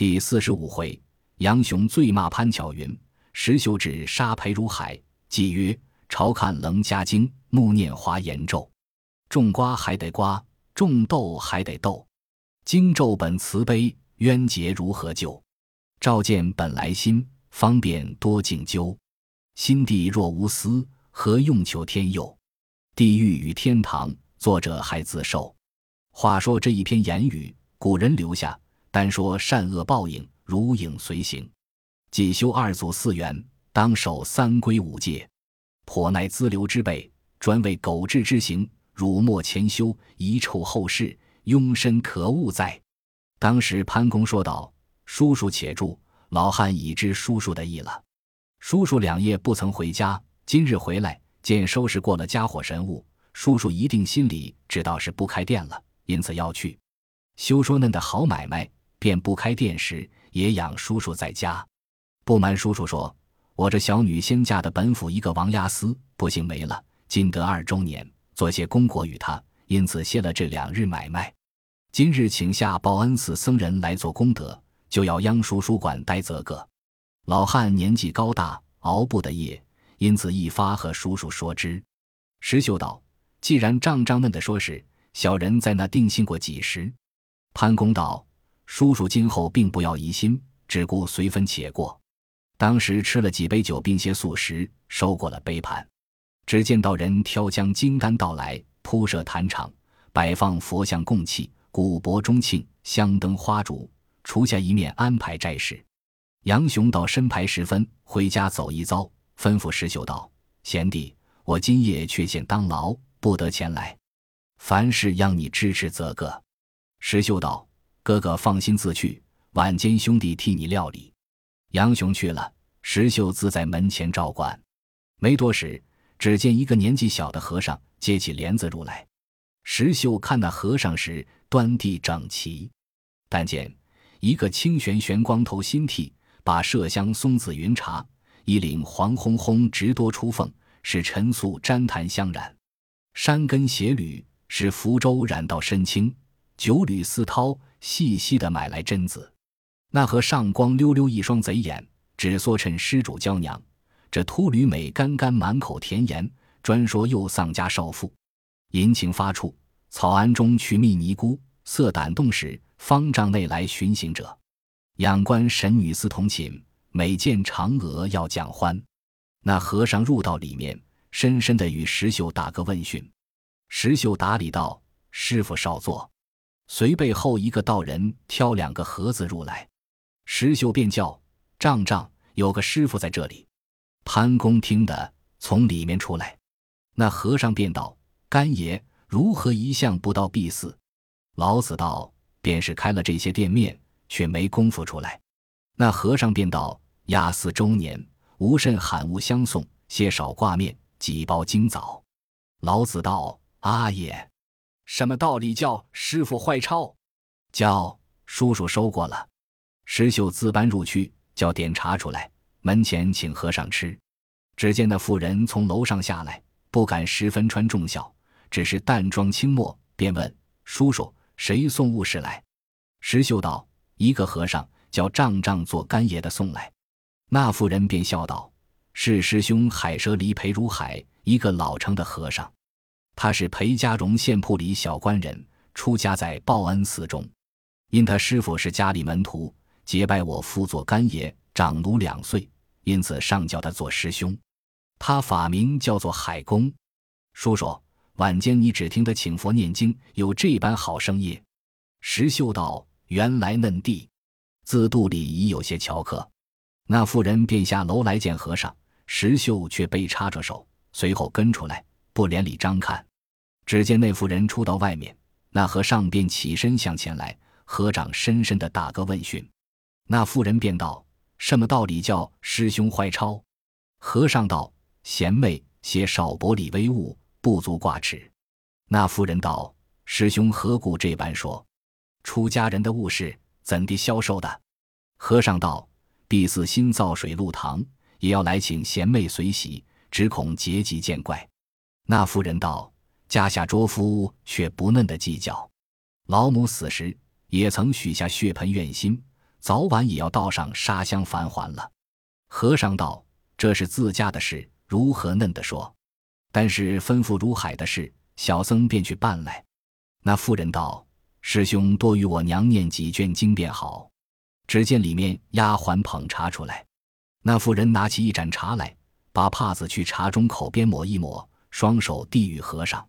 第四十五回，杨雄醉骂潘巧云，石秀指杀裴如海。即曰：“朝看棱家经，暮念华严咒。种瓜还得瓜，种豆还得豆。经咒本慈悲，冤结如何救？照见本来心，方便多敬究。心地若无私，何用求天佑？地狱与天堂，作者还自受。”话说这一篇言语，古人留下。单说善恶报应，如影随形。既修二祖四元，当守三规五戒，颇乃资流之辈，专为狗志之行，辱没前修，遗臭后世，庸身可恶哉！当时潘公说道：“叔叔且住，老汉已知叔叔的意了。叔叔两夜不曾回家，今日回来，见收拾过了家伙神物，叔叔一定心里知道是不开店了，因此要去。休说嫩的好买卖。”便不开店时，也养叔叔在家。不瞒叔叔说，我这小女先嫁的本府一个王押司，不幸没了。今得二周年，做些功果与他，因此歇了这两日买卖。今日请下报恩寺僧人来做功德，就要央叔叔管待则个。老汉年纪高大，熬不得夜，因此一发和叔叔说之。石秀道：“既然仗仗嫩的说是，小人在那定信过几时？”潘公道。叔叔今后并不要疑心，只顾随分且过。当时吃了几杯酒，并些素食，收过了杯盘。只见道人挑将金丹到来，铺设坛场，摆放佛像供器，古柏钟磬，香灯花烛，除下一面安排斋事。杨雄到申牌时分，回家走一遭，吩咐石秀道：“贤弟，我今夜却见当劳，不得前来。凡事央你支持则个。”石秀道。哥哥放心自去，晚间兄弟替你料理。杨雄去了，石秀自在门前照管。没多时，只见一个年纪小的和尚接起帘子入来。石秀看那和尚时，端地整齐，但见一个清玄玄光头新剃，把麝香松子云茶，衣领黄烘烘直多出缝，使陈素沾檀香染；山根斜履使福州染到深青，九缕丝绦。细细的买来榛子，那和尚光溜溜一双贼眼，只唆趁施主娇娘。这秃驴美干干满口甜言，专说又丧家少妇，淫情发处，草庵中去觅尼姑，色胆动时，方丈内来寻行者。仰观神女似同寝，每见嫦娥要讲欢。那和尚入到里面，深深的与石秀打个问讯。石秀打礼道：“师傅少坐。”随背后一个道人挑两个盒子入来，石秀便叫：“丈丈，有个师傅在这里。”潘公听得，从里面出来。那和尚便道：“干爷如何一向不到敝寺？”老子道：“便是开了这些店面，却没功夫出来。”那和尚便道：“亚寺周年，无甚罕物相送，些少挂面，几包金枣。”老子道：“阿爷。”什么道理叫师傅坏钞？叫叔叔收过了。石秀自搬入去，叫点茶出来，门前请和尚吃。只见那妇人从楼上下来，不敢十分穿重孝，只是淡妆轻墨，便问叔叔：“谁送物事来？”石秀道：“一个和尚叫丈丈做干爷的送来。”那妇人便笑道：“是师兄海蛇离裴如海，一个老成的和尚。”他是裴家荣县铺里小官人，出家在报恩寺中。因他师傅是家里门徒，结拜我父做干爷，长奴两岁，因此上叫他做师兄。他法名叫做海公。叔叔，晚间你只听他请佛念经，有这般好生意。石秀道：“原来嫩弟，自肚里已有些巧客。”那妇人便下楼来见和尚，石秀却被插着手，随后跟出来，不连理张看。只见那妇人出到外面，那和尚便起身向前来，合掌深深的打个问讯。那妇人便道：“什么道理叫师兄坏钞？”和尚道：“贤妹些少薄礼微物，不足挂齿。”那妇人道：“师兄何故这般说？出家人的物事怎地销售的？”和尚道：“敝寺新造水露堂，也要来请贤妹随喜，只恐结疾见怪。”那妇人道。家下卓夫却不嫩的计较，老母死时也曾许下血盆愿心，早晚也要到上沙箱返还了。和尚道：“这是自家的事，如何嫩的说？但是吩咐如海的事，小僧便去办来。”那妇人道：“师兄多与我娘念几卷经便好。”只见里面丫鬟捧茶出来，那妇人拿起一盏茶来，把帕子去茶中口边抹一抹，双手递与和尚。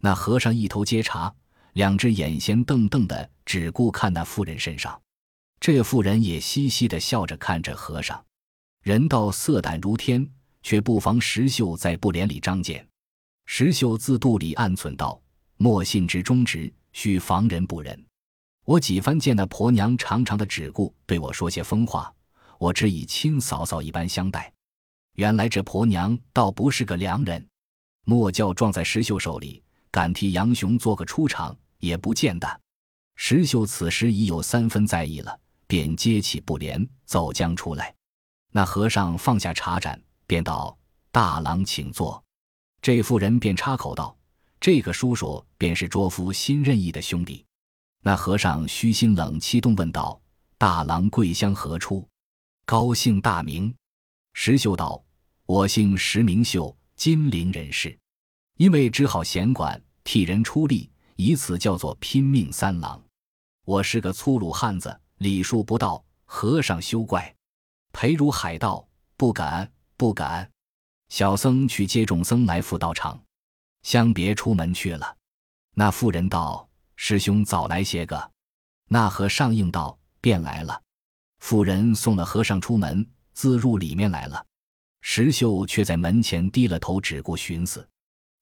那和尚一头接茶，两只眼闲瞪瞪的，只顾看那妇人身上。这妇人也嘻嘻的笑着看着和尚。人道色胆如天，却不妨石秀在布帘里张见。石秀自肚里暗忖道：“莫信之忠直，须防人不仁。”我几番见那婆娘长长的只顾对我说些疯话，我只以亲嫂嫂一般相待。原来这婆娘倒不是个良人，莫叫撞在石秀手里，敢替杨雄做个出场也不见得。石秀此时已有三分在意了，便接起布帘走将出来。那和尚放下茶盏，便道：“大郎请坐。”这妇人便插口道：“这个叔叔便是卓夫新任意的兄弟。”那和尚虚心冷气动问道：“大郎贵乡何处？高姓大名？”石秀道：“我姓石，名秀，金陵人士。因为只好闲管，替人出力，以此叫做拼命三郎。我是个粗鲁汉子，礼数不到，和尚休怪。”裴如海道：“不敢，不敢。”小僧去接众僧来赴道场，相别出门去了。那妇人道。师兄早来些个，那和尚应道：“便来了。”妇人送了和尚出门，自入里面来了。石秀却在门前低了头，只顾寻思。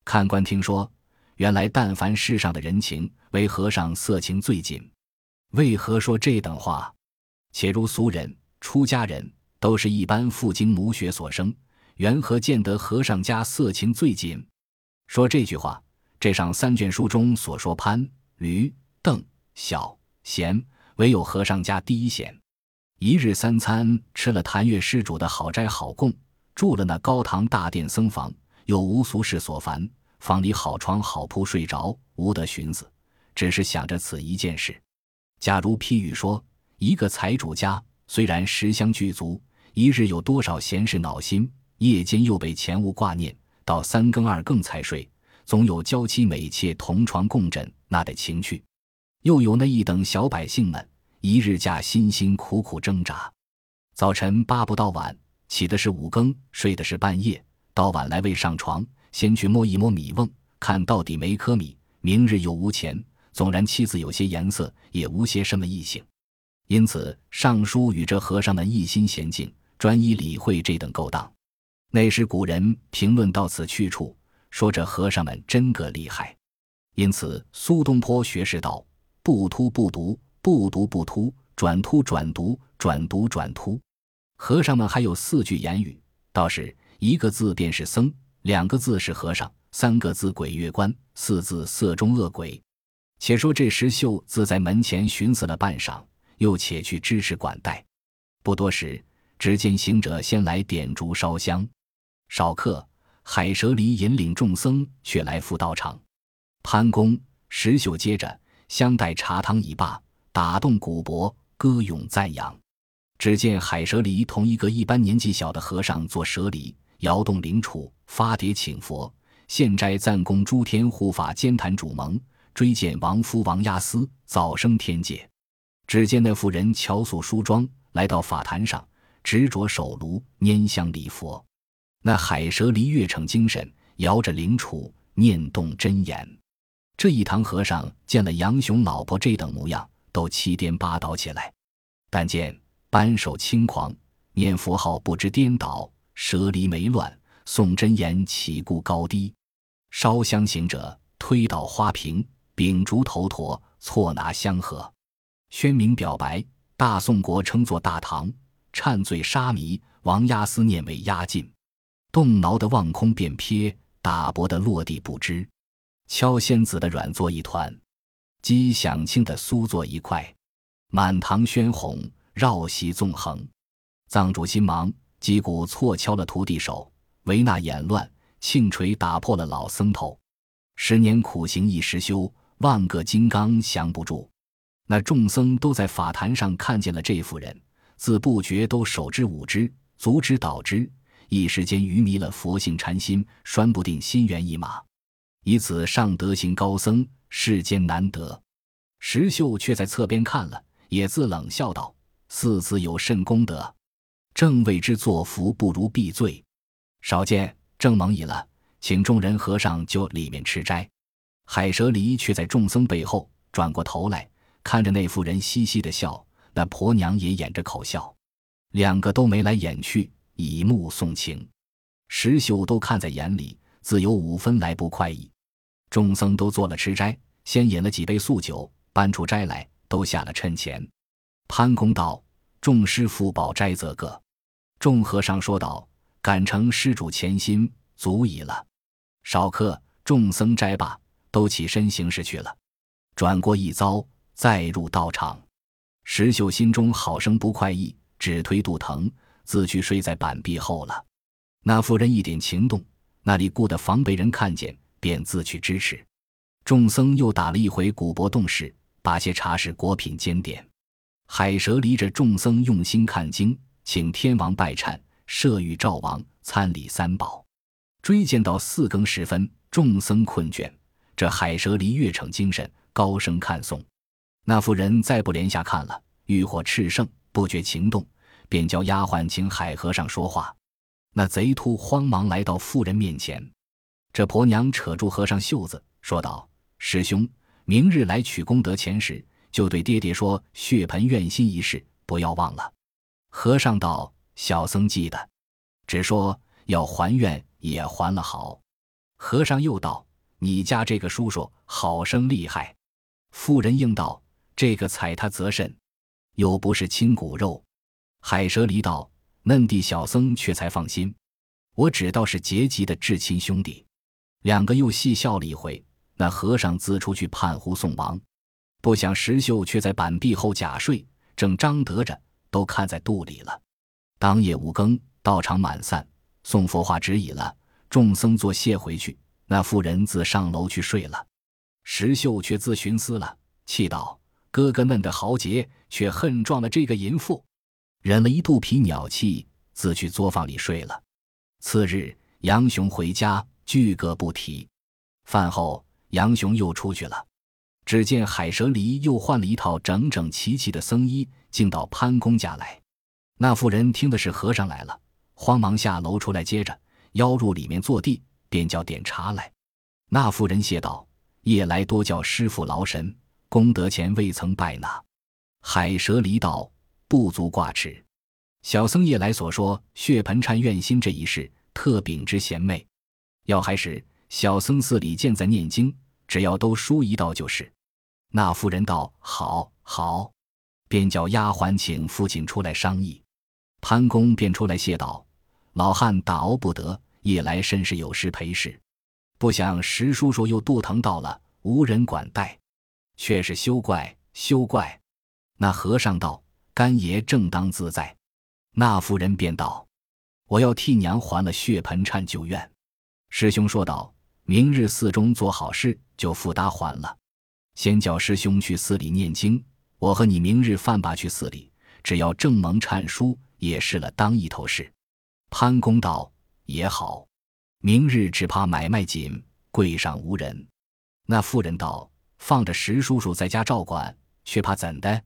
看官听说，原来但凡世上的人情，为和尚色情最紧。为何说这等话？且如俗人、出家人，都是一般父精母血所生，缘何见得和尚家色情最紧？说这句话，这上三卷书中所说潘。驴、邓、小、贤，唯有和尚家第一贤。一日三餐吃了谭月施主的好斋好供，住了那高堂大殿僧房，又无俗事所烦，房里好床好铺睡着，无得寻思，只是想着此一件事。假如譬喻说，一个财主家虽然食香具足，一日有多少闲事恼心，夜间又被钱物挂念，到三更二更才睡。总有娇妻美妾同床共枕，那得情趣；又有那一等小百姓们，一日假辛辛苦苦挣扎，早晨八不到晚，起的是五更，睡的是半夜，到晚来未上床，先去摸一摸米瓮，看到底没颗米。明日又无钱，纵然妻子有些颜色，也无些什么异性。因此尚书与这和尚们一心娴静，专一理会这等勾当。那时古人评论到此去处。说这和尚们真个厉害，因此苏东坡学士道：“不突不读，不读不突，转突转读，转读转突。”和尚们还有四句言语，倒是一个字便是僧，两个字是和尚，三个字鬼月关，四字色中恶鬼。且说这石秀自在门前寻思了半晌，又且去支持管待。不多时，只见行者先来点烛烧香，少客。海蛇离引领众僧却来赴道场，潘公石秀接着相待茶汤已罢，打动古柏，歌咏赞扬。只见海蛇离同一个一般年纪小的和尚做蛇离，摇动灵杵，发碟请佛，献斋赞供诸天护法监坛主盟，追荐王夫王押司早生天界。只见那妇人乔素梳妆，来到法坛上，执着手炉拈香礼佛。那海蛇离越逞精神，摇着灵杵，念动真言。这一堂和尚见了杨雄老婆这等模样，都七颠八倒起来。但见扳手轻狂，念佛号不知颠倒，蛇离没乱，诵真言起顾高低。烧香行者推倒花瓶，秉烛头陀，错拿香盒。宣明表白，大宋国称作大唐。忏罪沙弥，王押思念为押禁。动挠的望空便瞥，打薄的落地不知。敲仙子的软作一团，击响清的酥作一块。满堂喧哄，绕席纵横。藏主心忙，击鼓错敲了徒弟手；维那眼乱，磬锤打破了老僧头。十年苦行一时休，万个金刚降不住。那众僧都在法坛上看见了这妇人，自不觉都手之舞之，足之蹈之，一时间愚迷了佛性禅心，拴不定心猿意马。以此上德行高僧，世间难得。石秀却在侧边看了，也自冷笑道：“四子有甚功德？正为之作福，不如避罪。少见，正蒙已了，请众人和尚就里面吃斋。”海蛇离却在众僧背后转过头来。看着那妇人嘻嘻的笑，那婆娘也掩着口笑，两个都眉来眼去，以目送情。石秀都看在眼里，自有五分来不快意。众僧都做了吃斋，先饮了几杯素酒，搬出斋来，都下了趁钱。潘公道：“众师傅保斋则个。”众和尚说道：“感承施主虔心，足矣了。”少客，众僧斋罢，都起身行事去了。转过一遭。再入道场，石秀心中好生不快意，只推肚疼，自去睡在板壁后了。那妇人一点情动，那里顾得防被人看见，便自去支持。众僧又打了一回古柏洞室，把些茶食果品煎点。海蛇离着众僧用心看经，请天王拜忏，设御赵王参礼三宝。追荐到四更时分，众僧困倦，这海蛇离月逞精神，高声看诵。那妇人再不连下看了，欲火炽盛，不觉情动，便叫丫鬟请海和尚说话。那贼秃慌忙来到妇人面前，这婆娘扯住和尚袖子，说道：“师兄，明日来取功德钱时，就对爹爹说血盆愿心一事，不要忘了。”和尚道：“小僧记得，只说要还愿也还了好。”和尚又道：“你家这个叔叔好生厉害。”妇人应道。这个踩他则甚，又不是亲骨肉。海蛇离道：“嫩弟小僧却才放心，我只道是结吉的至亲兄弟。”两个又细笑了一回。那和尚自出去判胡送王，不想石秀却在板壁后假睡，正张得着，都看在肚里了。当夜五更，道场满散，送佛化止已了，众僧作谢回去。那妇人自上楼去睡了，石秀却自寻思了，气道。哥哥嫩的豪杰，却恨撞了这个淫妇，忍了一肚皮鸟气，自去作坊里睡了。次日，杨雄回家，俱各不提。饭后，杨雄又出去了。只见海蛇离又换了一套整整齐齐的僧衣，竟到潘公家来。那妇人听的是和尚来了，慌忙下楼出来接着，邀入里面坐地，便叫点茶来。那妇人谢道：“夜来多叫师傅劳神。”功德前未曾拜纳，海蛇离道不足挂齿。小僧夜来所说血盆忏愿心这一事，特禀之贤妹。要还时，小僧寺里见在念经，只要都书一道就是。那妇人道：“好，好。”便叫丫鬟请父亲出来商议。潘公便出来谢道：“老汉打熬不得，夜来甚是有事陪侍，不想石叔叔又肚疼到了，无人管待。”却是休怪休怪，那和尚道：“干爷正当自在。”那妇人便道：“我要替娘还了血盆忏旧怨。”师兄说道：“明日寺中做好事，就付搭还了。先叫师兄去寺里念经，我和你明日饭罢去寺里，只要正蒙忏书，也是了当一头事。”潘公道：“也好，明日只怕买卖紧，柜上无人。”那妇人道。放着石叔叔在家照管，却怕怎的？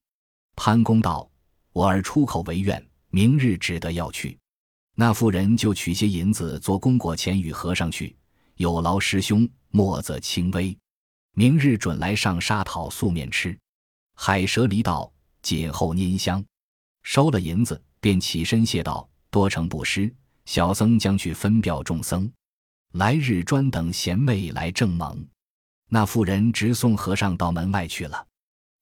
潘公道：“我儿出口为愿，明日只得要去。”那妇人就取些银子做供果钱与和尚去，有劳师兄，莫则轻微。明日准来上沙讨素面吃。海蛇离道：“谨候拈香。”收了银子，便起身谢道：“多承布施，小僧将去分表众僧，来日专等贤妹来正蒙。”那妇人直送和尚到门外去了。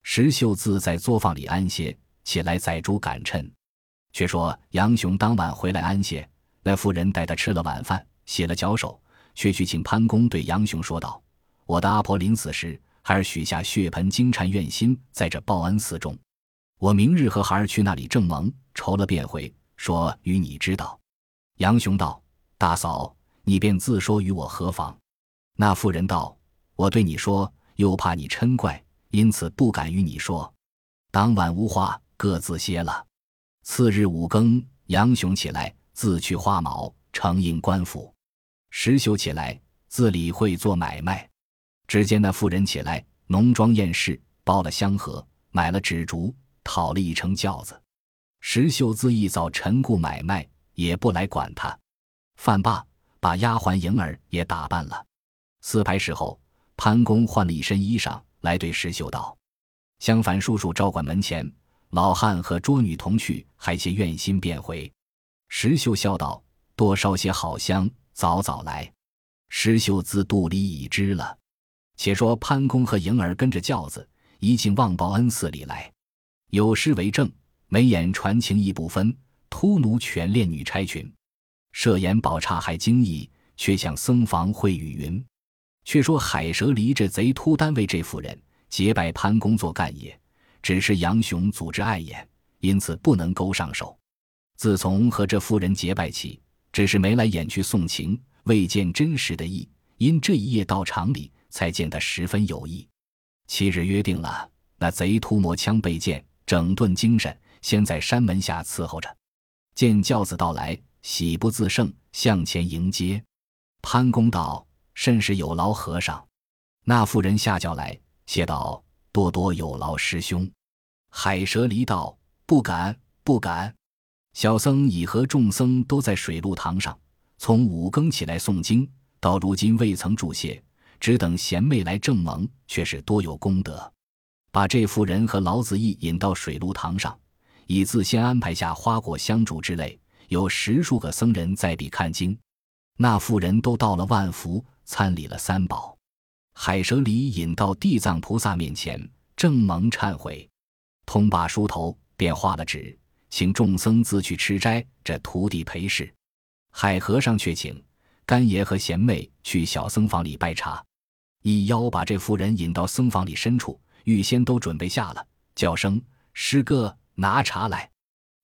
石秀自在作坊里安歇，起来宰猪赶趁。却说杨雄当晚回来安歇，那妇人带他吃了晚饭，洗了脚手，却去请潘公对杨雄说道：“我的阿婆临死时，孩儿许下血盆金蝉愿心，在这报恩寺中。我明日和孩儿去那里正盟，筹了便回，说与你知道。”杨雄道：“大嫂，你便自说与我何妨？”那妇人道。我对你说，又怕你嗔怪，因此不敢与你说。当晚无话，各自歇了。次日五更，杨雄起来，自去花卯，承应官府。石秀起来，自理会做买卖。只见那妇人起来，浓妆艳饰，包了香盒，买了纸烛，讨了一乘轿子。石秀自一早晨顾买卖，也不来管他。饭罢，把丫鬟迎儿也打扮了。四排时候，潘公换了一身衣裳，来对石秀道：“相反叔叔照管门前，老汉和捉女同去，还些愿心便回。”石秀笑道：“多烧些好香，早早来。”石秀自肚里已知了。且说潘公和迎儿跟着轿子，一进望报恩寺里来，有诗为证：“眉眼传情意不分，突奴犬恋女钗裙。”设言宝刹还惊异，却向僧房会雨云。却说海蛇离这贼秃单位这妇人结拜潘公做干爷，只是杨雄组织碍眼，因此不能勾上手。自从和这妇人结拜起，只是眉来眼去送情，未见真实的意。因这一夜到场里，才见他十分有意。七日约定了，那贼秃磨枪备剑，整顿精神，先在山门下伺候着。见轿子到来。喜不自胜，向前迎接。潘公道：“甚是有劳和尚。”那妇人下轿来，谢道：“多多有劳师兄。”海蛇离道：“不敢，不敢。”小僧已和众僧都在水陆堂上，从五更起来诵经，到如今未曾住歇，只等贤妹来正盟，却是多有功德。把这妇人和老子义引到水陆堂上，已自先安排下花果香烛之类。有十数个僧人在彼看经，那妇人都到了万福，参礼了三宝。海蛇离引到地藏菩萨面前，正蒙忏悔，通罢梳头，便画了纸，请众僧自去吃斋。这徒弟陪侍。海和尚却请干爷和贤妹去小僧房里拜茶，一邀把这妇人引到僧房里深处，预先都准备下了，叫声师哥拿茶来。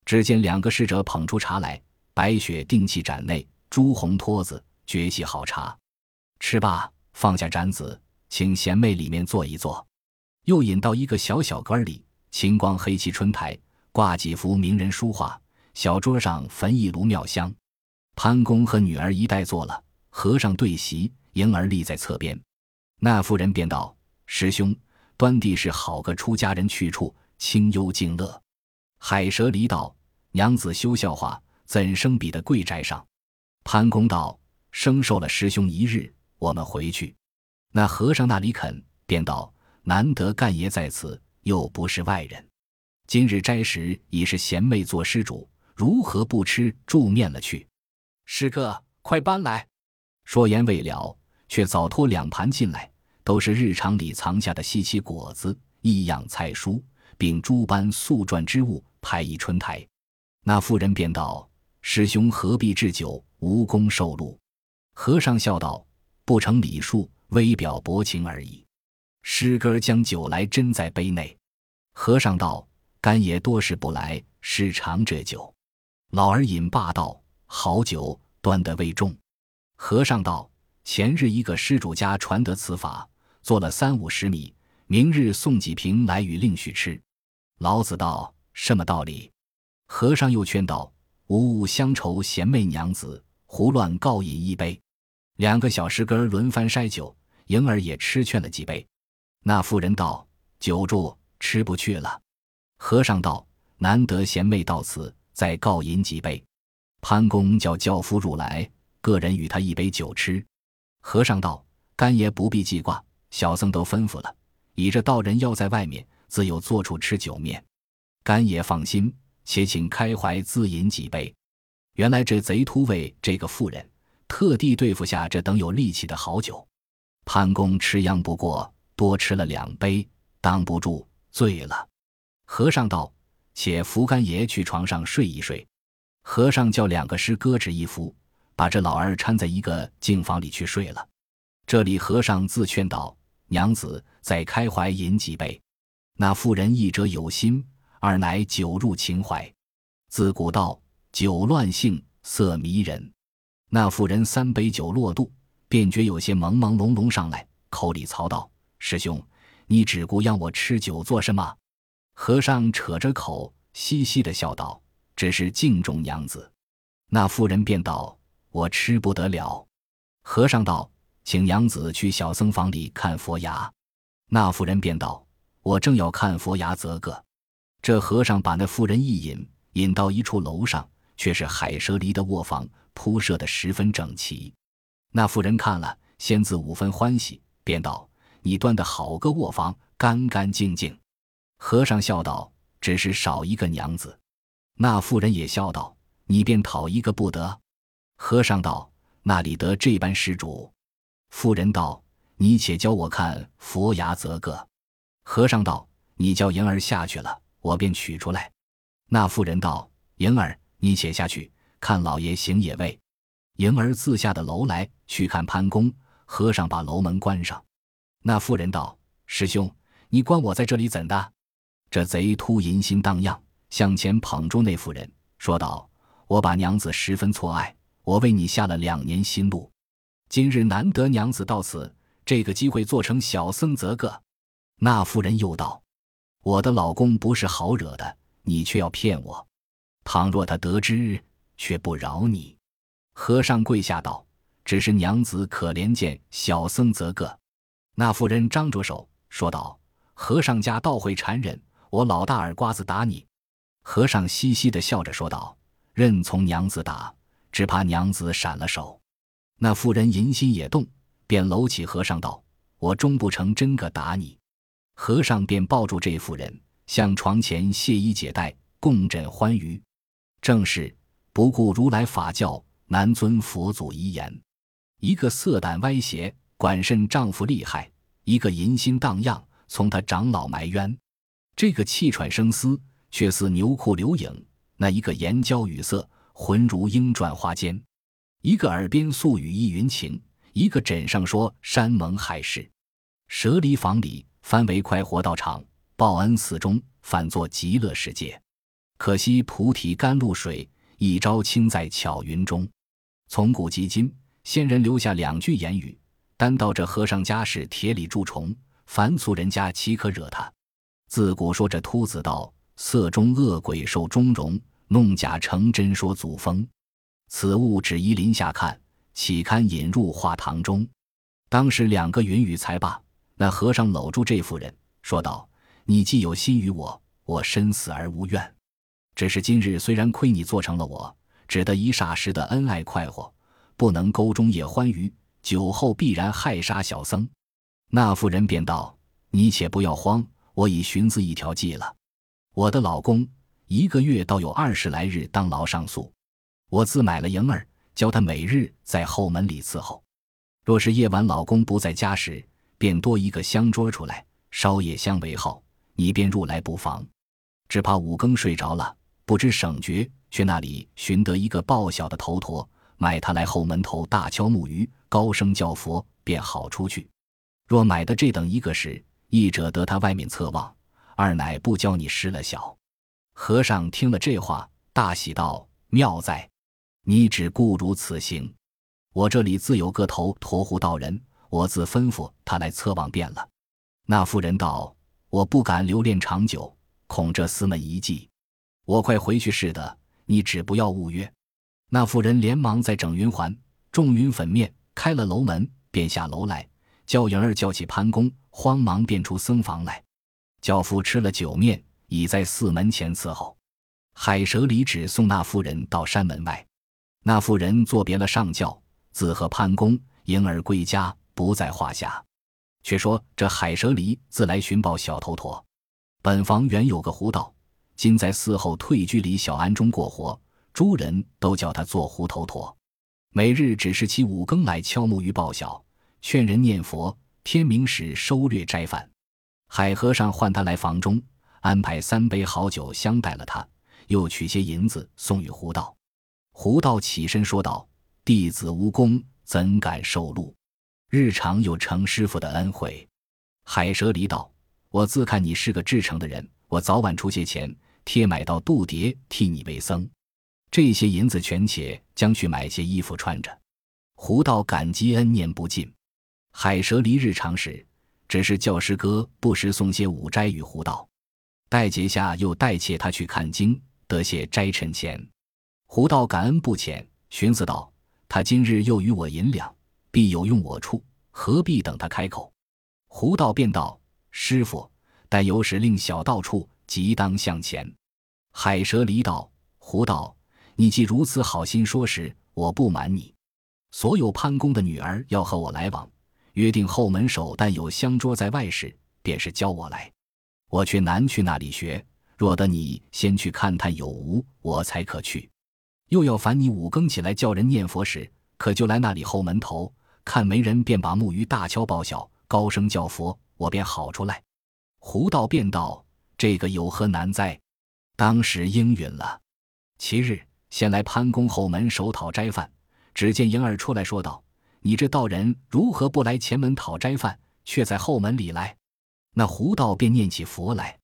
只见两个侍者捧出茶来，白雪定器盏内，朱红托子，绝细好茶。吃罢，放下盏子，请贤妹里面坐一坐。又引到一个小小阁里，晴光黑漆春台，挂几幅名人书画，小桌上焚一炉妙香。潘公和女儿一带坐了，和尚对席，迎儿立在侧边。那妇人便道：“师兄，端地是好个出家人去处，清幽静乐。”海蛇离道。娘子休笑话，怎生比的贵宅上？潘公道：“生受了师兄一日，我们回去。”那和尚那里肯，便道：“难得干爷在此，又不是外人。今日斋时已是贤妹做施主，如何不吃住面了去？”师哥，快搬来！说言未了，却早拖两盘进来，都是日常里藏下的稀奇果子、异样菜蔬，并诸般素馔之物，排一春台。那妇人便道：“师兄何必置酒，无功受禄。”和尚笑道：“不成礼数，微表薄情而已。”师哥将酒来斟在杯内。和尚道：“干爷多时不来，是尝这酒。”老儿饮罢道：“好酒，端得未重。”和尚道：“前日一个施主家传得此法，做了三五十米，明日送几瓶来与令许吃。”老子道：“什么道理？”和尚又劝道：“无物乡愁贤妹娘子，胡乱告饮一杯。”两个小师哥轮番筛酒，莹儿也吃劝了几杯。那妇人道：“久住，吃不去了。”和尚道：“难得贤妹到此，再告饮几杯。”潘公叫轿夫入来，个人与他一杯酒吃。和尚道：“干爷不必记挂，小僧都吩咐了，倚着道人要在外面，自有坐处吃酒面。干爷放心。”且请开怀自饮几杯。原来这贼突为这个妇人特地对付下这等有力气的好酒。潘公吃央不过，多吃了两杯，当不住，醉了。和尚道：“且扶干爷去床上睡一睡。”和尚叫两个师搁置一扶，把这老二搀在一个净房里去睡了。这里和尚自劝道：“娘子再开怀饮几杯。”那妇人一者有心。二乃酒入情怀，自古道酒乱性，色迷人。那妇人三杯酒落肚，便觉有些朦朦胧胧上来，口里曹道：“师兄，你只顾让我吃酒做什么？”和尚扯着口，嘻嘻的笑道：“只是敬重娘子。”那妇人便道：“我吃不得了。”和尚道：“请娘子去小僧房里看佛牙。”那妇人便道：“我正要看佛牙则个。”这和尚把那妇人一引，引到一处楼上，却是海蛇离的卧房，铺设的十分整齐。那妇人看了，先自五分欢喜，便道：“你端的好个卧房，干干净净。”和尚笑道：“只是少一个娘子。”那妇人也笑道：“你便讨一个不得？”和尚道：“那里得这般施主？”妇人道：“你且教我看佛牙则个。”和尚道：“你叫莹儿下去了，我便取出来。”那妇人道：“莹儿，你且下去看老爷行也未？”莹儿自下的楼来，去看潘公。和尚把楼门关上。那妇人道：“师兄，你关我在这里怎的？”这贼突淫心荡漾，向前捧住那妇人，说道：“我把娘子十分错爱，我为你下了两年心路。今日难得娘子到此，这个机会做成小僧则个。”那妇人又道：“我的老公不是好惹的，你却要骗我。倘若他得知，却不饶你。”和尚跪下道：“只是娘子可怜见小僧则个。”那妇人张着手说道：“和尚家倒会缠人，我老大耳瓜子打你。”和尚嘻嘻的笑着说道：“任从娘子打，只怕娘子闪了手。”那妇人淫心也动，便搂起和尚道：“我终不成真个打你。”和尚便抱住这妇人，向床前卸衣解带，共枕欢愉。正是不顾如来法教。难遵佛祖遗言，一个色胆歪斜，管甚丈夫厉害；一个淫心荡漾，从他长老埋冤。这个气喘声嘶，却似牛哭流影；那一个言娇语色，浑如莺转花间。一个耳边素语意云情，一个枕上说山盟海誓。舍离房里，翻为快活道场；报恩寺中，反作极乐世界。可惜菩提甘露水，一朝倾在巧云中。从古及今，先人留下两句言语：单道这和尚家是铁里蛀虫，凡俗人家岂可惹他？自古说这秃子道，色中恶鬼受中容，弄假成真说祖风。此物只宜林下看，岂堪引入画堂中？当时两个云雨才罢，那和尚搂住这妇人，说道：“你既有心于我，我身死而无怨。只是今日虽然亏你做成了我。”只得一霎时的恩爱快活，不能沟中夜欢愉，酒后必然害杀小僧。那妇人便道：“你且不要慌，我已寻自一条计了。我的老公一个月倒有二十来日当牢上宿，我自买了迎儿，教他每日在后门里伺候。若是夜晚老公不在家时，便多一个香桌出来，烧夜香为号，你便入来不妨。只怕五更睡着了，不知省觉。”去那里寻得一个报晓的头陀，买他来后门头大敲木鱼，高声叫佛，便好出去。若买的这等一个时，一者得他外面侧望，二乃不教你失了小。和尚听了这话，大喜道：“妙哉！你只顾如此行。我这里自有个头陀胡道人，我自吩咐他来测望便了。”那妇人道：“我不敢留恋长久，恐这厮们遗迹，我快回去似的。”你只不要误约。那妇人连忙在整云环、众云粉面，开了楼门，便下楼来，叫莹儿叫起潘公，慌忙便出僧房来。教夫吃了酒面，已在寺门前伺候。海蛇离旨送那妇人到山门外。那妇人作别了上轿，自和潘公、莹儿归家，不在话下。却说这海蛇离自来寻报小头陀，本房原有个胡道。今在寺后退居里小庵中过活，诸人都叫他做胡头陀。每日只是其五更来敲木鱼报晓，劝人念佛。天明时收掠斋饭。海和尚唤他来房中，安排三杯好酒相待了他，又取些银子送与胡道。胡道起身说道：“弟子无功，怎敢受禄？日常有程师傅的恩惠。”海蛇离道：“我自看你是个至诚的人，我早晚出些钱。”贴买到度牒，替你为僧，这些银子全且将去买些衣服穿着。胡道感激恩念不尽。海蛇离日常时，只是教师哥不时送些五斋与胡道。待节下又代妾他去看经，得谢斋陈钱。胡道感恩不浅，寻思道：他今日又与我银两，必有用我处，何必等他开口？胡道便道：师傅，但有使令小道处，即当向前。海蛇离道：胡道，你既如此好心说时，我不瞒你，所有潘公的女儿要和我来往，约定后门首但有香桌在外时，便是教我来。我却难去那里学，若得你先去看探有无，我才可去。又要烦你五更起来叫人念佛时，可就来那里后门头看没人，便把木鱼大敲报晓，高声叫佛，我便好出来。胡道便道：“这个有何难哉？”当时应允了。其日先来潘公后门首讨斋饭，只见莹儿出来说道：“你这道人如何不来前门讨斋饭，却在后门里来？”那胡道便念起佛来，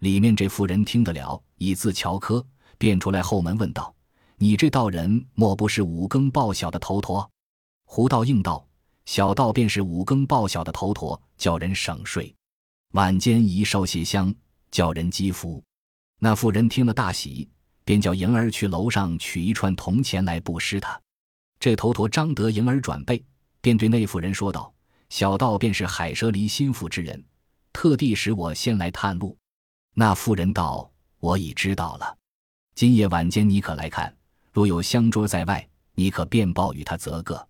里面这妇人听得了，以字乔科，便出来后门问道：“你这道人莫不是五更报晓的头陀？”胡道应道：“小道便是五更报晓的头陀，叫人省睡。晚间一烧些香，叫人积福。”那妇人听了大喜，便叫莹儿去楼上取一串铜钱来布施他。这头陀张得莹儿转背，便对那妇人说道：“小道便是海蛇离心腹之人。”特地使我先来探路，那妇人道：“我已知道了。今夜晚间你可来看，若有香桌在外，你可便报与他则个。”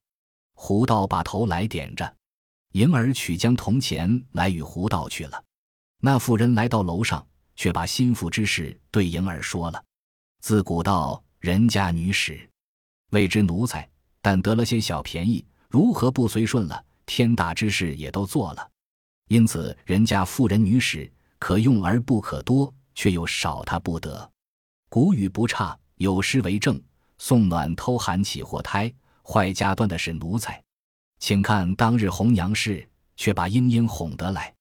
胡道把头来点着，迎儿取将铜钱来与胡道去了。那妇人来到楼上，却把心腹之事对迎儿说了。自古道人家女使，谓之奴才，但得了些小便宜，如何不随顺了？天大之事也都做了。因此，人家妇人女使可用而不可多，却又少他不得。古语不差，有诗为证：“送暖偷寒起祸胎，坏家端的是奴才。”请看当日红娘事，却把莺莺哄得来。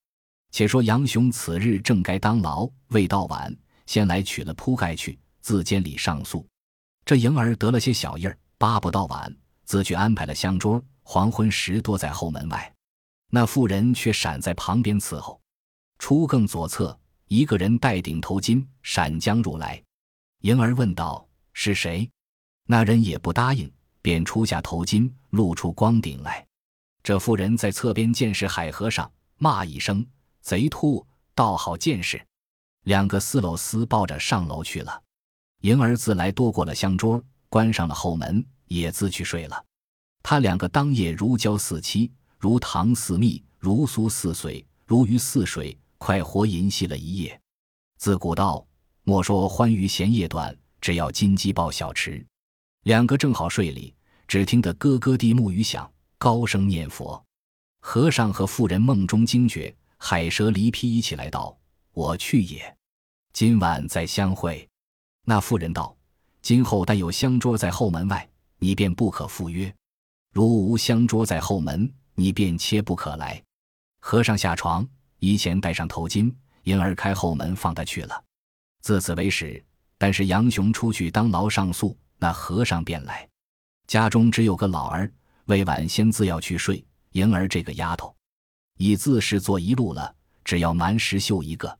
且说杨雄此日正该当牢，未到晚，先来取了铺盖去，自监里上诉。这莹儿得了些小印儿，巴不到晚，自去安排了香桌，黄昏时多在后门外。那妇人却闪在旁边伺候，出更左侧，一个人戴顶头巾，闪将入来。迎儿问道：“是谁？”那人也不答应，便出下头巾，露出光顶来。这妇人在侧边见识海和尚，骂一声：“贼兔，倒好见识！”两个丝篓丝抱着上楼去了。迎儿自来多过了香桌，关上了后门，也自去睡了。他两个当夜如胶似漆。如糖似蜜，如酥似水，如鱼似水，快活吟戏了一夜。自古道，莫说欢娱闲夜短，只要金鸡报晓迟。两个正好睡里，只听得咯咯地木鱼响，高声念佛。和尚和妇人梦中惊觉，海蛇离披衣起来道：“我去也，今晚再相会。”那妇人道：“今后但有香桌在后门外，你便不可赴约；如无香桌在后门。”你便切不可来。和尚下床，衣前戴上头巾，因而开后门放他去了。自此为始。但是杨雄出去当牢上诉，那和尚便来。家中只有个老儿，未晚先自要去睡。莹儿这个丫头，已自是做一路了，只要瞒石秀一个。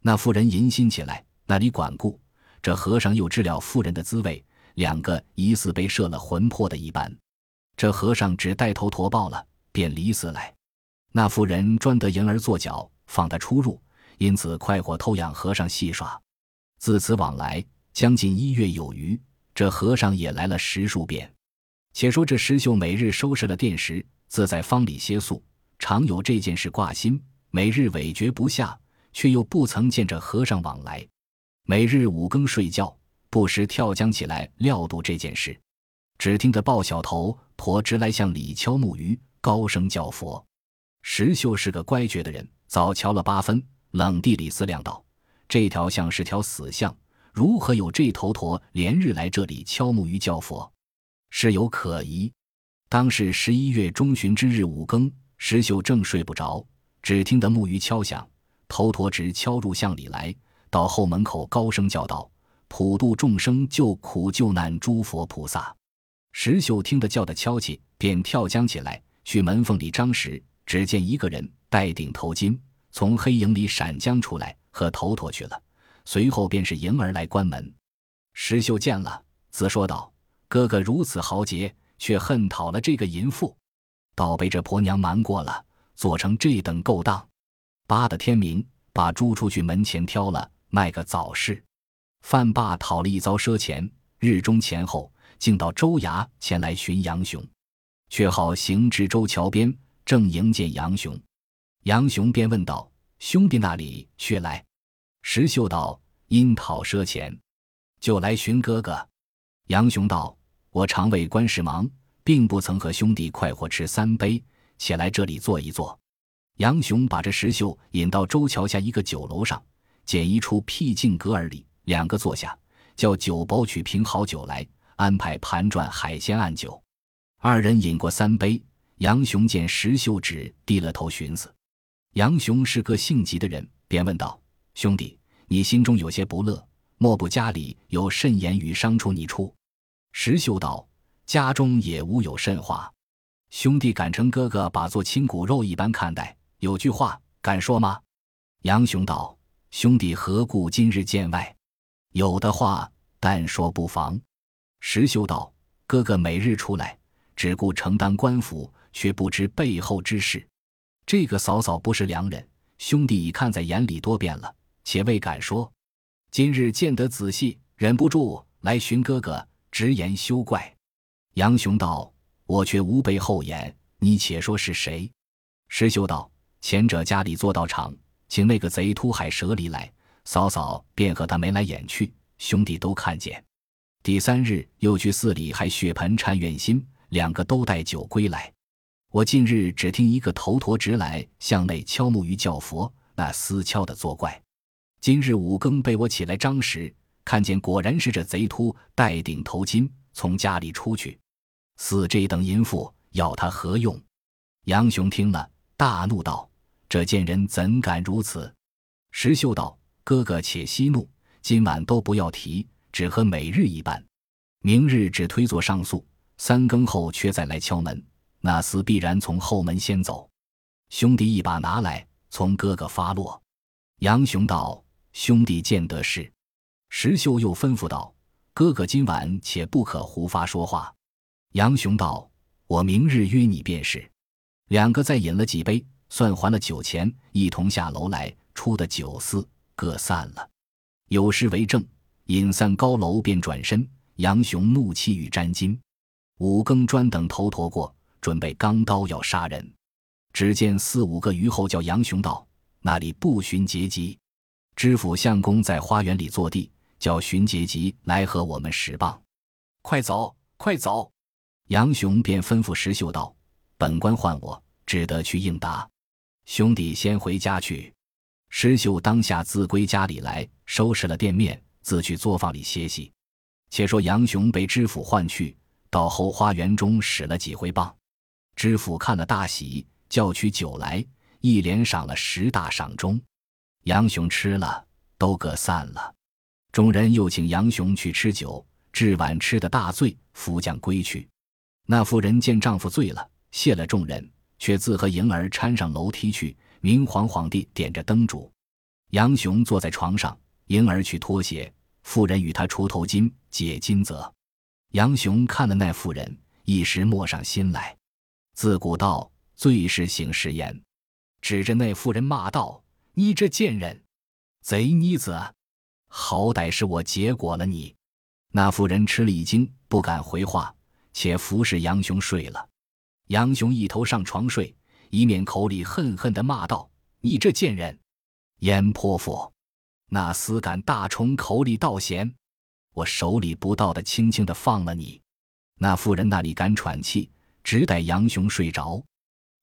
那妇人淫心起来，那里管顾？这和尚又知了妇人的滋味，两个疑似被摄了魂魄的一般。这和尚只带头驼报了。便离死来，那妇人专得银儿做脚，放他出入，因此快活偷养和尚戏耍。自此往来将近一月有余，这和尚也来了十数遍。且说这石秀每日收拾了店时，自在方里歇宿，常有这件事挂心，每日委决不下，却又不曾见着和尚往来。每日五更睡觉，不时跳江起来料度这件事。只听得鲍小头婆直来向里敲木鱼。高声叫佛，石秀是个乖觉的人，早瞧了八分，冷地里思量道：“这条像是条死巷，如何有这头驼连日来这里敲木鱼叫佛？事有可疑。”当是十一月中旬之日五更，石秀正睡不着，只听得木鱼敲响，头陀直敲入巷里来，到后门口高声叫道：“普度众生，救苦救难，诸佛菩萨！”石秀听得叫的敲起，便跳将起来。去门缝里张时，只见一个人戴顶头巾，从黑影里闪将出来，和头陀去了。随后便是迎儿来关门。石秀见了，自说道：“哥哥如此豪杰，却恨讨了这个淫妇，倒被这婆娘瞒过了，做成这等勾当。扒的天明，把猪出去门前挑了，卖个早市。范霸讨了一遭赊钱，日中前后，竟到州衙前来寻杨雄，却好行至州桥边，正迎见杨雄。杨雄便问道：“兄弟那里去来？”石秀道：“因讨赊钱，就来寻哥哥。”杨雄道：“我常为官事忙，并不曾和兄弟快活吃三杯，且来这里坐一坐。”杨雄把这石秀引到周桥下一个酒楼上，拣一处僻静阁儿里，两个坐下，叫酒保取瓶好酒来，安排盘转海鲜案酒。二人饮过三杯，杨雄见石秀只低了头寻思。杨雄是个性急的人，便问道：“兄弟。”你心中有些不乐，莫不家里有甚言语伤出你处？石秀道：“家中也无有甚话，兄弟敢称哥哥把做亲骨肉一般看待，有句话敢说吗？”杨雄道：“兄弟何故今日见外？有的话但说不妨。”石秀道：“哥哥每日出来，只顾承担官府，却不知背后之事。这个嫂嫂不是良人，兄弟已看在眼里多遍了。”且未敢说，今日见得仔细，忍不住来寻哥哥，直言休怪。杨雄道：“我却无背后言，你且说是谁？”石秀道：“前者家里做道场，请那个贼秃海蛇离来，嫂嫂便和他眉来眼去，兄弟都看见。第三日又去寺里还血盆忏愿心，两个都带酒归来。我近日只听一个头陀直来向内敲木鱼叫佛，那厮敲的作怪。”今日五更被我起来张时，看见果然是这贼秃戴顶头巾从家里出去，似这等淫妇要他何用？杨雄听了大怒道：“这贱人怎敢如此？”石秀道：“哥哥且息怒，今晚都不要提，只和每日一般。明日只推做上诉，三更后却再来敲门，那厮必然从后门先走。兄弟一把拿来，从哥哥发落。”杨雄道。兄弟见得是，石秀又吩咐道：“哥哥今晚且不可胡发说话。”杨雄道：“我明日约你便是。”两个再饮了几杯，算还了酒钱，一同下楼来，出的酒肆，各散了。有诗为证：“饮散高楼便转身，杨雄怒气与沾巾。五更专等头陀过，准备钢刀要杀人。只见四五个虞候叫杨雄道：“那里不寻结集？”知府相公在花园里坐地，叫寻杰吉来和我们使棒。快走，快走！杨雄便吩咐石秀道：“本官唤我，只得去应答。兄弟先回家去。”石秀当下自归家里来，收拾了店面，自去作坊里歇息。且说杨雄被知府唤去，到后花园中使了几回棒。知府看了大喜，叫取酒来，一连赏了十大赏钟。杨雄吃了，都各散了。众人又请杨雄去吃酒，至晚吃的大醉，扶将归去。那妇人见丈夫醉了，谢了众人，却自和迎儿搀上楼梯去，明晃晃地点着灯烛。杨雄坐在床上，迎儿去脱鞋，妇人与他除头巾、解金泽。杨雄看了那妇人，一时默上心来。自古道，醉是醒时言，指着那妇人骂道。你这贱人，贼妮子，好歹是我结果了你。那妇人吃了一惊，不敢回话，且服侍杨雄睡了。杨雄一头上床睡，一面口里恨恨地骂道：“你这贱人，阎婆妇，那厮敢大虫口里倒咸，我手里不到的，轻轻地放了你。”那妇人那里敢喘气，只待杨雄睡着。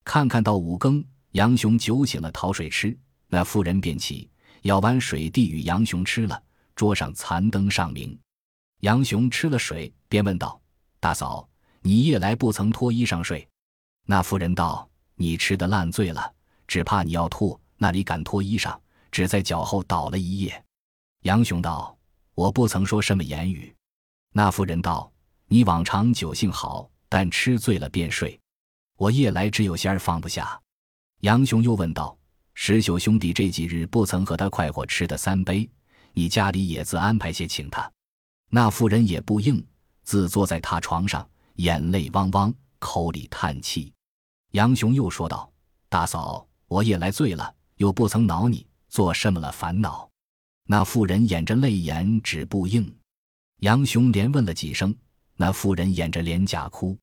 看看到五更，杨雄酒醒了，讨水吃。那妇人便起，舀碗水递与杨雄吃了。桌上残灯尚明，杨雄吃了水，便问道：“大嫂，你夜来不曾脱衣裳睡？”那妇人道：“你吃的烂醉了，只怕你要吐，那里敢脱衣裳？只在脚后倒了一夜。”杨雄道：“我不曾说什么言语。”那妇人道：“你往常酒性好，但吃醉了便睡。我夜来只有些儿放不下。”杨雄又问道。石秀兄弟这几日不曾和他快活吃的三杯，你家里也自安排些请他。那妇人也不应，自坐在他床上，眼泪汪汪，口里叹气。杨雄又说道：“大嫂，我也来醉了，又不曾恼你，做什么了烦恼？”那妇人掩着泪眼，止不应。杨雄连问了几声，那妇人掩着脸假哭。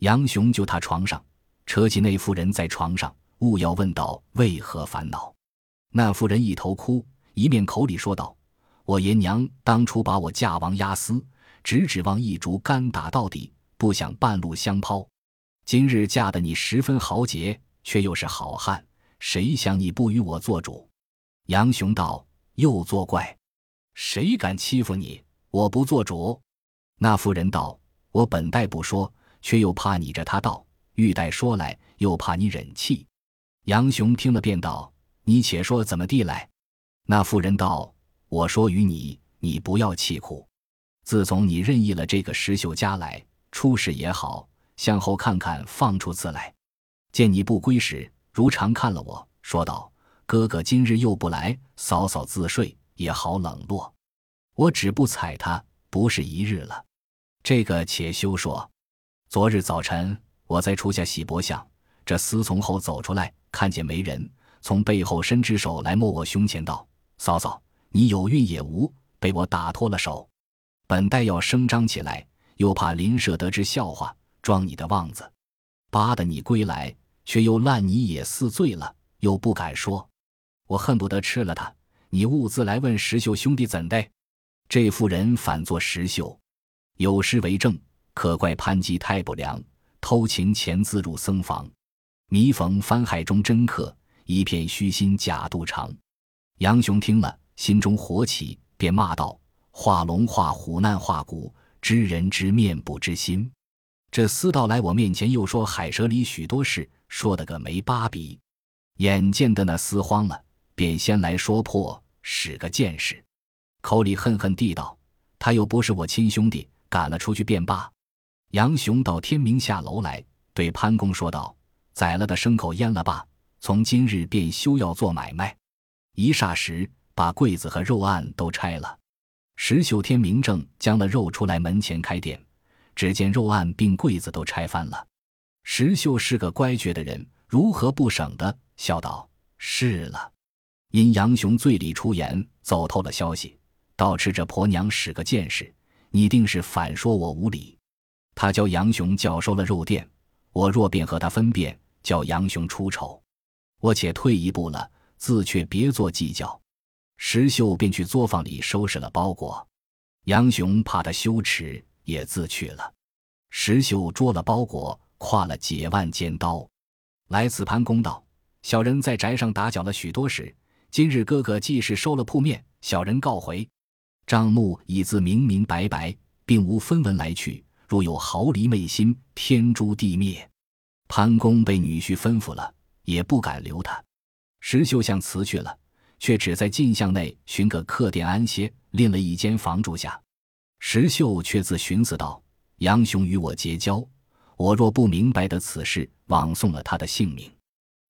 杨雄就他床上，扯起那妇人在床上，勿要问道：“为何烦恼？”那妇人一头哭，一面口里说道：“我爷娘当初把我嫁王押司，只指望一竹竿打到底，不想半路相抛。”今日嫁的你十分豪杰，却又是好汉，谁想你不与我做主？杨雄道：“又作怪，谁敢欺负你？我不做主。”那妇人道：“我本待不说，却又怕你着他道，欲待说来，又怕你忍气。”杨雄听了，便道：“你且说怎么地来？”那妇人道：“我说与你，你不要气苦。自从你任意了这个石秀家来，出事也好。”向后看看，放出字来，见你不归时，如常看了我，说道：“哥哥今日又不来，嫂嫂自睡也好冷落。”我只不睬他，不是一日了。这个且休说。昨日早晨，我在厨下洗脖相，这厮从后走出来，看见没人，从背后伸只手来摸我胸前，道：“嫂嫂，你有孕也无？”被我打脱了手，本待要声张起来，又怕邻舍得知笑话。装你的旺子，扒得你归来，却又烂你也似醉了，又不敢说，我恨不得吃了他。你兀自来问石秀兄弟怎的？这妇人反作石秀，有诗为证：可怪潘基太不良，偷情前自入僧房，弥逢翻海中真客，一片虚心假肚肠。杨雄听了，心中火起，便骂道：画龙画虎难画骨，知人知面不知心。这厮到来我面前，又说海蛇里许多事，说的个没八比。眼见的那厮慌了，便先来说破，使个见识，口里恨恨地道：“他又不是我亲兄弟，赶了出去便罢。”杨雄到天明下楼来，对潘公说道：“宰了的牲口阉了吧，从今日便休要做买卖。”一霎时，把柜子和肉案都拆了。石秀天明正将了肉出来门前开店。只见肉案并柜子都拆翻了，石秀是个乖觉的人，如何不省的？笑道：“是了。”因杨雄醉里出言，走透了消息，倒吃这婆娘使个见识，你定是反说我无礼。他教杨雄叫收了肉店，我若便和他分辨，叫杨雄出丑，我且退一步了，自却别做计较。石秀便去作坊里收拾了包裹，杨雄怕他羞耻。也自去了。石秀捉了包裹，挎了解万尖刀，来此盘公道：“小人在宅上打搅了许多时，今日哥哥既是收了铺面，小人告回。账目已自明明白白，并无分文来去。若有毫厘昧心，天诛地灭。”潘公被女婿吩咐了，也不敢留他。石秀向辞去了，却只在进巷内寻个客店安歇，另了一间房住下。石秀却自寻思道：“杨雄与我结交，我若不明白的此事，枉送了他的性命。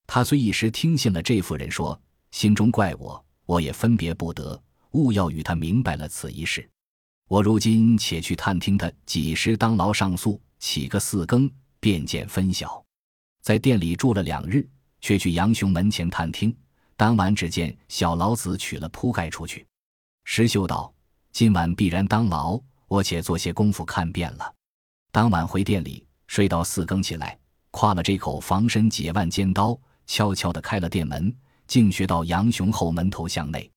他虽一时听信了这妇人说，心中怪我，我也分别不得。勿要与他明白了此一事。我如今且去探听他几时当牢上诉，起个四更，便见分晓。在店里住了两日，却去杨雄门前探听。当晚只见小老子取了铺盖出去。石秀道。”今晚必然当牢，我且做些功夫看遍了。当晚回店里睡到四更起来，挎了这口防身解腕尖刀，悄悄地开了店门，径学到杨雄后门头向内。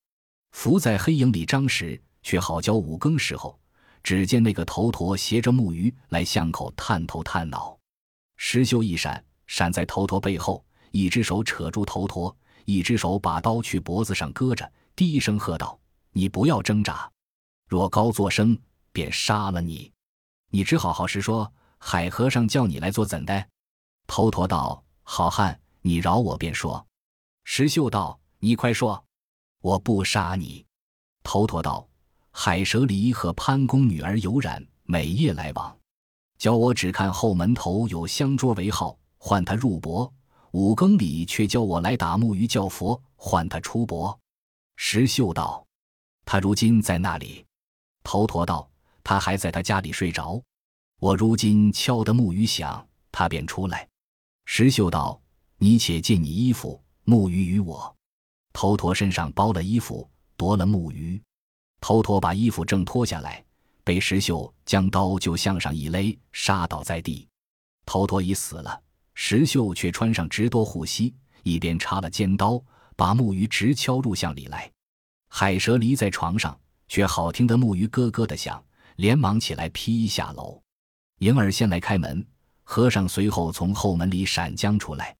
伏在黑影里张时，却好教五更时候，只见那个头陀携着木鱼来巷口探头探脑。石秀一闪，闪在头陀背后，一只手扯住头陀，一只手把刀去脖子上搁着，低声喝道：“你不要挣扎。”若高作声，便杀了你。你只好好实说。海和尚叫你来做怎的？头陀道：“好汉，你饶我便说。”石秀道：“你快说，我不杀你。”头陀道：“海蛇离和潘公女儿有染，每夜来往，教我只看后门头有香桌为号，唤他入泊。五更里却教我来打木鱼叫佛，唤他出伯。石秀道：“他如今在那里？”头陀道：“他还在他家里睡着。我如今敲得木鱼响，他便出来。”石秀道：“你且借你衣服，木鱼与我。”头陀身上包了衣服，夺了木鱼。头陀把衣服正脱下来，被石秀将刀就向上一勒，杀倒在地。头陀已死了，石秀却穿上直多护膝，一边插了尖刀，把木鱼直敲入巷里来。海蛇离在床上，却好听得木鱼咯咯的响，连忙起来披衣下楼。迎儿先来开门，和尚随后从后门里闪将出来。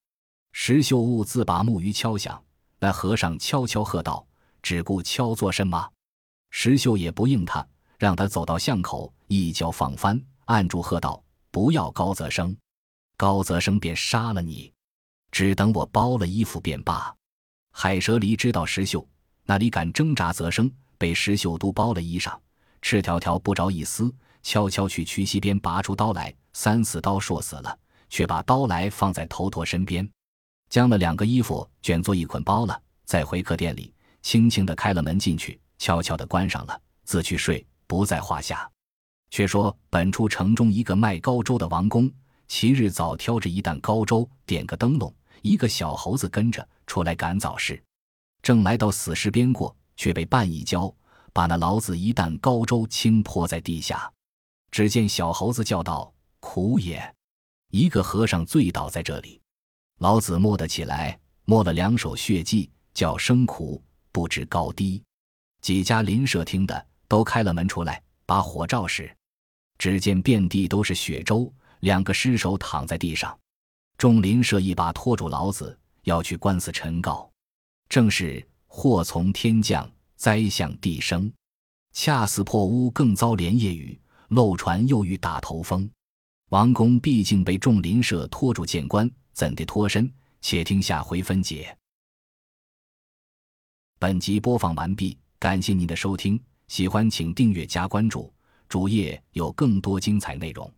石秀兀自把木鱼敲响。那和尚悄悄喝道：“只顾敲做甚么？”石秀也不应他，让他走到巷口，一脚放翻，按住喝道：“不要高泽生，高泽生便杀了你，只等我包了衣服便罢。”海蛇离知道石秀那里敢挣扎，泽生被石秀都包了衣裳，赤条条不着一丝，悄悄去渠溪边拔出刀来，三四刀硕死了，却把刀来放在头陀身边。将了两个衣服卷作一捆包了，再回客店里，轻轻地开了门进去，悄悄地关上了，自去睡，不在话下。却说本处城中一个卖高粥的王公，其日早挑着一担高粥，点个灯笼，一个小猴子跟着出来赶早市，正来到死尸边过，却被绊一跤，把那老子一担高粥倾泼在地下。只见小猴子叫道：“苦也！一个和尚醉倒在这里。”老子摸得起来，摸了两手血迹，叫声苦，不知高低。几家邻舍听的，都开了门出来，把火照时，只见遍地都是血粥，两个尸首躺在地上。众邻舍一把拖住老子，要去官司陈告。正是祸从天降，灾向地生。恰似破屋更遭连夜雨，漏船又遇打头风。王公毕竟被众邻舍拖住见官。怎的脱身？且听下回分解。本集播放完毕，感谢您的收听，喜欢请订阅加关注，主页有更多精彩内容。